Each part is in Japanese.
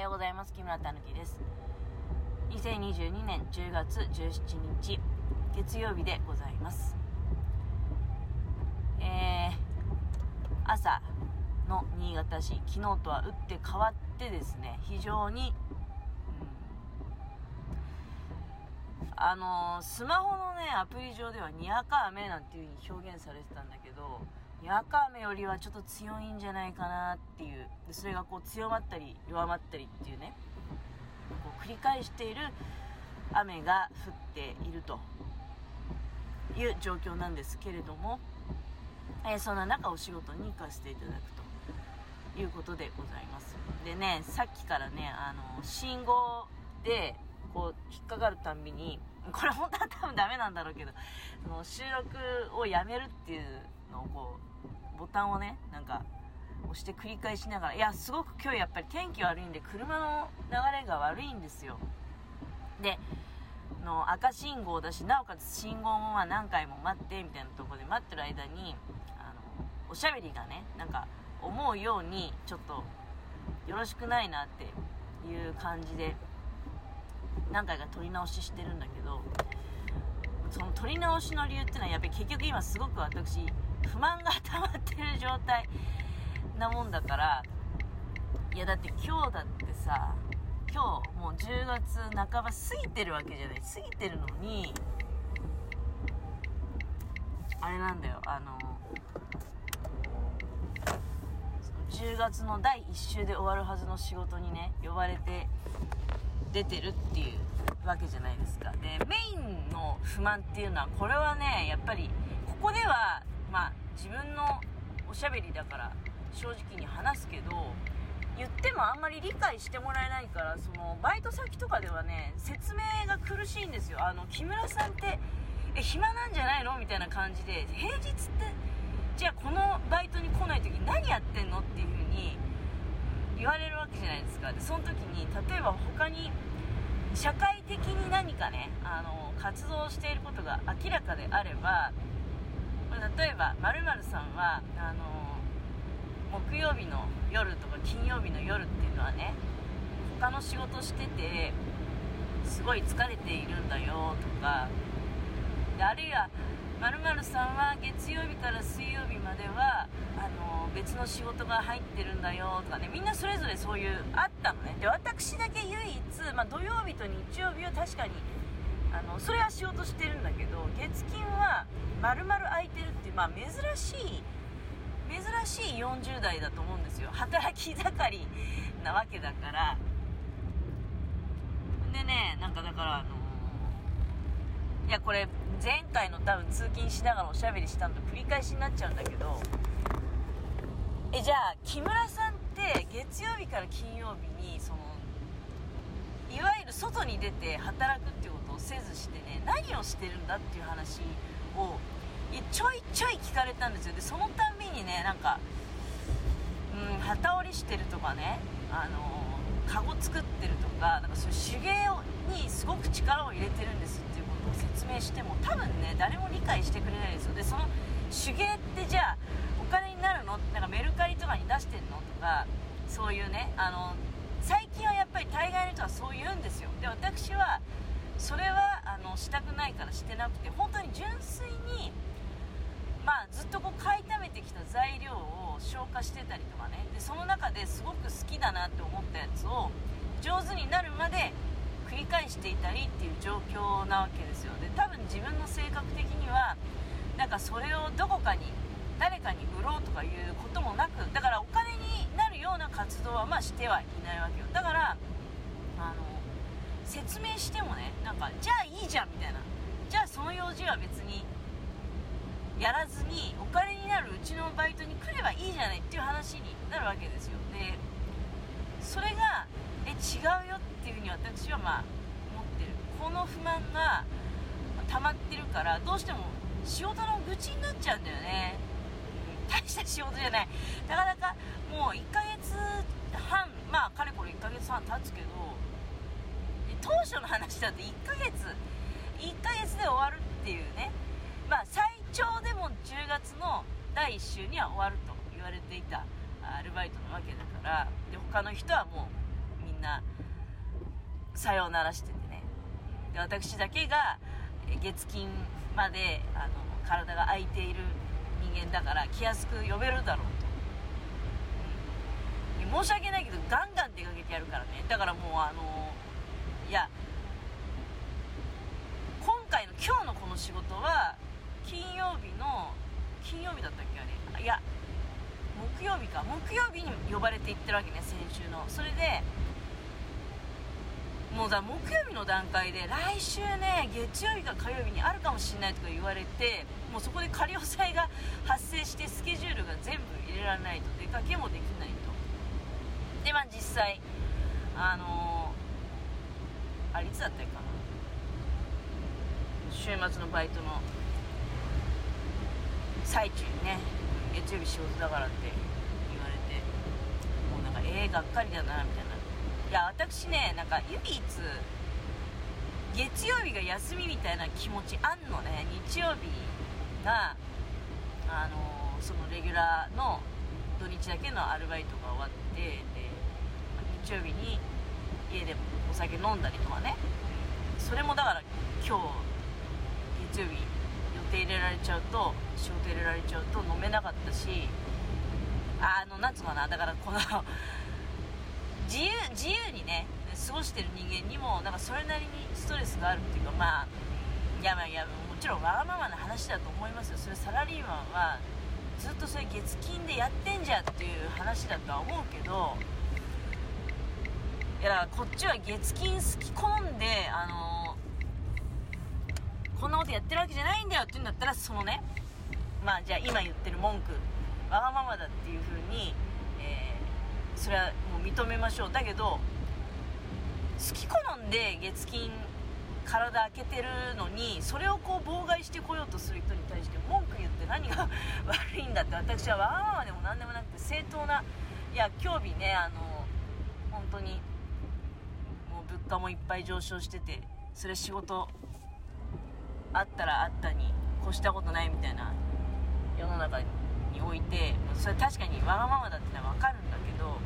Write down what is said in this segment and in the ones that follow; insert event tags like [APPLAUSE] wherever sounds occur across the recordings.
はようございます。木村たぬきです。2022年10月17日月曜日でございます。えー、朝の新潟市昨日とは打って変わってですね非常に、うん、あのー、スマホのねアプリ上ではにわか雨なんていう風に表現されてたんだけどにわか雨よりはちょっと強いんじゃないかなっていう。でそれがこう強まったり弱まったりっていうね。こう繰り返している雨が降っているという状況なんですけれども、えー、そんな中お仕事に行かせていただくということでございます。でねさっきからねあの信号でこう引っかかるたんびにこれ本当は多分ダメなんだろうけどその収録をやめるっていうのをこうボタンをねなんか押して繰り返しながらいやすごく今日やっぱり天気悪いんで車の流れが悪いんですよ。での赤信号だしなおかつ信号もま何回も待ってみたいなとこで待ってる間にあのおしゃべりがねなんか思うようにちょっとよろしくないなっていう感じで何回か撮り直ししてるんだけどその撮り直しの理由っていうのはやっぱり結局今すごく私不満が溜まってる状態なもんだからいやだって今日だってさ今日もう10月半ば過ぎてるわけじゃない。過ぎてるのにあれなんだよ。あの10月の第1週で終わるはずの仕事にね呼ばれて出てるっていうわけじゃないですか。でメインの不満っていうのはこれはねやっぱりここではまあ自分のおしゃべりだから正直に話すけど言ってもあんまり理解してもらえないからそのバイト先とかではね説明が苦しいんですよ。あの木村さんってえ暇なんじゃないの？みたいな感じで平日ってじゃあこのバイトに来ない時何やってんの？っていう風に言われるわけじゃないですか。でその時に例えば他に社会的に何かねあの活動していることが明らかであれば例えば○○さんはあの木曜日の夜とか金曜日の夜っていうのはね他の仕事しててすごい疲れているんだよとかであるいは○○さんは月曜日から水曜日まではあの別の仕事が入ってるんだよとかねみんなそれぞれそういうあったのね。で私だけ唯一、まあ、土曜日と日曜日は確かにあのそれは仕事してるんだけど月金は丸々空いてるっていう、まあ、珍しい珍しい40代だと思うんですよ。働き盛りなわけだから。でねなんかだからあの、いやこれ前回の多分通勤しながらおしゃべりしたのと繰り返しになっちゃうんだけどえじゃあ木村さんって月曜日から金曜日にそのいわゆる外に出て働くってことせずしてね何をしてるんだっていう話をちょいちょい聞かれたんですよ。でそのたんびにねなんかうん旗織りしてるとかねあのカゴ作ってるとかなんかそういう手芸にすごく力を入れてるんですっていうことを説明しても多分ね誰も理解してくれないですよ。でその手芸ってじゃあお金になるの？なんかメルカリとかに出してんの？とかそういうねあの最近はやっぱり大概の人はそう言うんですよ。で私はそれはあのしたくないからしてなくて本当に純粋にまあずっとこう買いためてきた材料を消化してたりとかね。でその中ですごく好きだなって思ったやつを上手になるまで繰り返していたりっていう状況なわけですよ。で多分自分の性格的にはなんかそれをどこかに誰かに売ろうとかいうこともなくだからお金になるような活動はまあしてはいないわけよ。だからあの説明してもねなんかじゃあいいじゃんみたいな。じゃあその用事は別にやらずにお金になるうちのバイトに来ればいいじゃないっていう話になるわけですよ。でそれがえ違うよっていうふうに私はまあ思ってる。この不満が溜まってるからどうしても仕事の愚痴になっちゃうんだよね。大した仕事じゃない。なかなかもう1ヶ月半まあかれこれ1ヶ月半経つけど当初の話だと1ヶ月。1ヶ月で終わるっていうね。まあ最長でも10月の第1週には終わると言われていたアルバイトなわけだから。で他の人はもうみんなさようならしててね。で私だけが月金まであの体が空いている人間だから気安く呼べるだろうと、うん、申し訳ないけどガンガン出かけてやるからね。だからもうあのいや今回の今日のこの仕事は金曜日の金曜日だったっけあれ？いや木曜日か。木曜日に呼ばれて行ってるわけね先週の。それでもうだ木曜日の段階で来週ね月曜日か火曜日にあるかもしれないとか言われてもうそこで仮押さえが発生してスケジュールが全部入れられないと。出かけもできないと。でまあ実際あのー、あれいつだったかな。週末のバイトの。最中にね月曜日仕事だからって言われて。もうなんかええー、がっかりだなみたいな。いや私ねなんか唯一月曜日が休みみたいな気持ちあんのね。日曜日があのー、そのレギュラーの土日だけのアルバイトが終わってで日曜日に家でお酒飲んだりとかね。それもだから今日月曜日予定入れられちゃうと仕事入れられちゃうと飲めなかったしあのなんつうかなだからこの [LAUGHS] 自由自由にね過ごしてる人間にもなんかそれなりにストレスがあるっていうかまあいやまあいやもちろんわがままな話だと思いますよ。それサラリーマンはずっとそれ月金でやってんじゃんっていう話だとは思うけどいやこっちは月金好き好んであのー、こんなことやってるわけじゃないんだよって言うんだったらそのねまあじゃあ今言ってる文句わがままだっていう風にえそれはもう認めましょう。だけど好き好んで月金体開けてるのにそれをこう妨害してこようとする人に対して文句言って何が [LAUGHS] 悪いんだって私はわがままでも何でもなくて正当ないや興味ねあの本当にも物価もいっぱい上昇しててそれ仕事あったらあったに越したことないみたいな世の中においてそれ確かにわがままだってのは分かるんだけど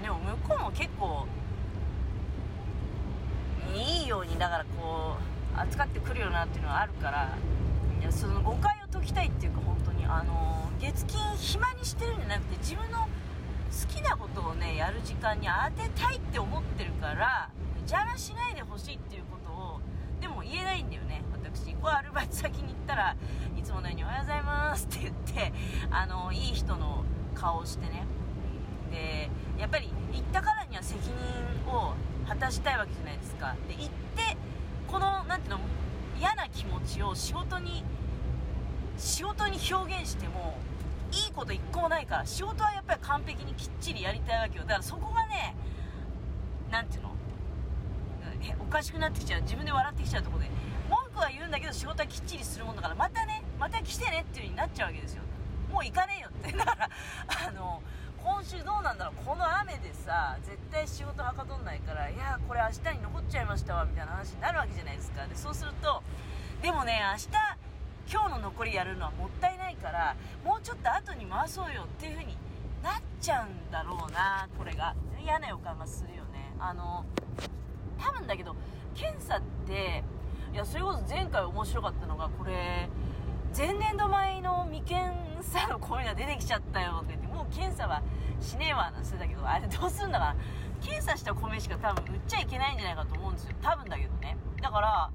でも向こうも結構いいようにだからこう扱ってくるよなっていうのはあるからいやその誤解を解きたいっていうか本当にあの月金暇にしてるんじゃなくて自分の好きなことをねやる時間に当てたいって思ってるから邪魔しないでほしいっていうことをでも言えないんだよね。私こうアルバイト先に行ったらいつものように「おはようございます」って言ってあのいい人の顔をしてね。でやっぱり行ったからには責任を果たしたいわけじゃないですか。で行ってこの何ていうの嫌な気持ちを仕事に仕事に表現してもいいこと一個もないから仕事はやっぱり完璧にきっちりやりたいわけよ。だからそこがね何ていうの？おかしくなってきちゃう。自分で笑ってきちゃうとこで。文句は言うんだけど仕事はきっちりするもんだからまたねまた来てねっていう風になっちゃうわけですよ。もう行かねえよって。[LAUGHS] だからあの今週どうなんだろう。この雨でさ絶対仕事はかどんないからいやこれ明日に残っちゃいましたわみたいな話になるわけじゃないですか。でそうするとでもね明日今日の残りやるのはもったいないからもうちょっと後に回そうよっていう風になっちゃうんだろうな。これが。嫌な予感がするよね。あの多分だけど検査っていやそれこそ前回面白かったのがこれ前年度前の未検査の米が出てきちゃったよって言ってもう検査はしねえわなんてだけどあれどうするんだかな。検査した米しか多分売っちゃいけないんじゃないかと思うんですよ。多分だけどね。だから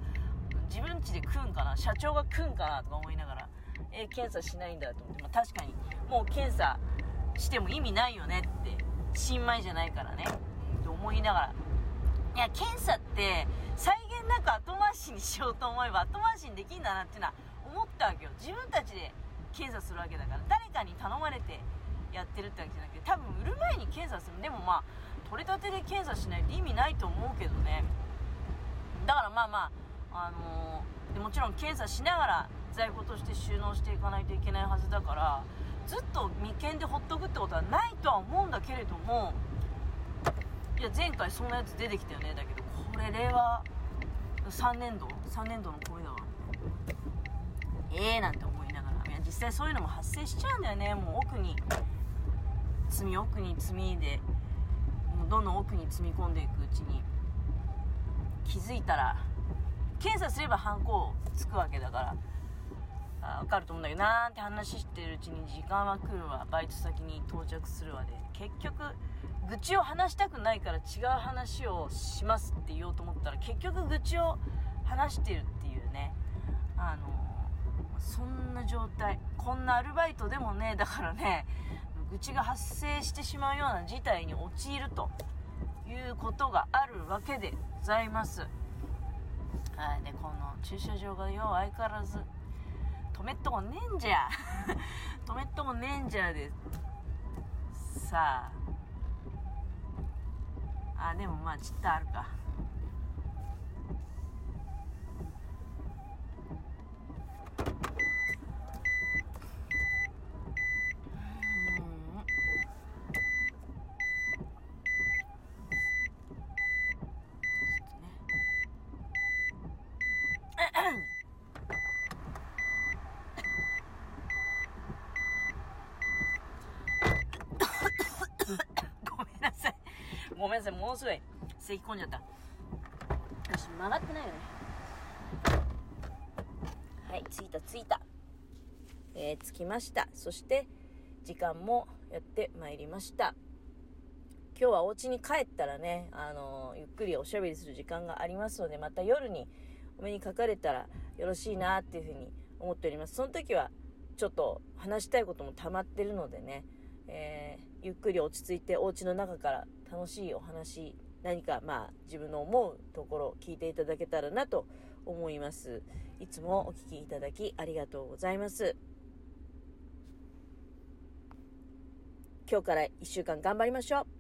自分家で食うんかな？社長が食うんかなとか思いながら。え検査しないんだと思って、まあ、確かにもう検査しても意味ないよねって新米じゃないからね。と思いながら。いや検査って際限なく後回しにしようと思えば後回しにできんだなっていうのは思ったわけよ。自分たちで検査するわけだから。誰かに頼まれてやってるってわけじゃなくて多分売る前に検査する。でもまあ取れたてで検査しないと意味ないと思うけどね。だからまあまああの、でもちろん検査しながら在庫として収納していかないといけないはずだからずっと未検でほっとくってことはないとは思うんだけれどもいや前回そんなやつ出てきたよね。だけどこれ令和3年度？3年度の声だわ。ええー、なんて思いながら。いや実際そういうのも発生しちゃうんだよね。もう奥に罪奥に罪でもうどんどん奥に積み込んでいくうちに。気づいたら検査すればハンコつくわけだから。あ分かると思うんだけどなんて話してるうちに時間は来るわ。バイト先に到着するわで。結局愚痴を話したくないから違う話をしますって言おうと思ったら結局愚痴を話してるっていうね。あのそんな状態。こんなアルバイトでもねだからね愚痴が発生してしまうような事態に陥るということがあるわけでございます。はい。でこの駐車場がよう相変わらず止めっとこねんじゃ。[LAUGHS] 止めっとこねんじゃでさあ。あでもまあちっとあるか。ごめん、ものすごい咳き込んじゃった。よし、曲がってないよね。はい、着いた着いた。えー、着きました。そして、時間もやってまいりました。今日はお家に帰ったらね、あのー、ゆっくりおしゃべりする時間がありますので、また夜にお目にかかれたらよろしいなっていうふうに思っております。その時は、ちょっと話したいことも溜まってるのでね、えー、ゆっくり落ち着いてお家の中から楽しいお話、何かまあ自分の思うところ聞いていただけたらなと思います。いつもお聴きいただきありがとうございます。今日から1週間頑張りましょう。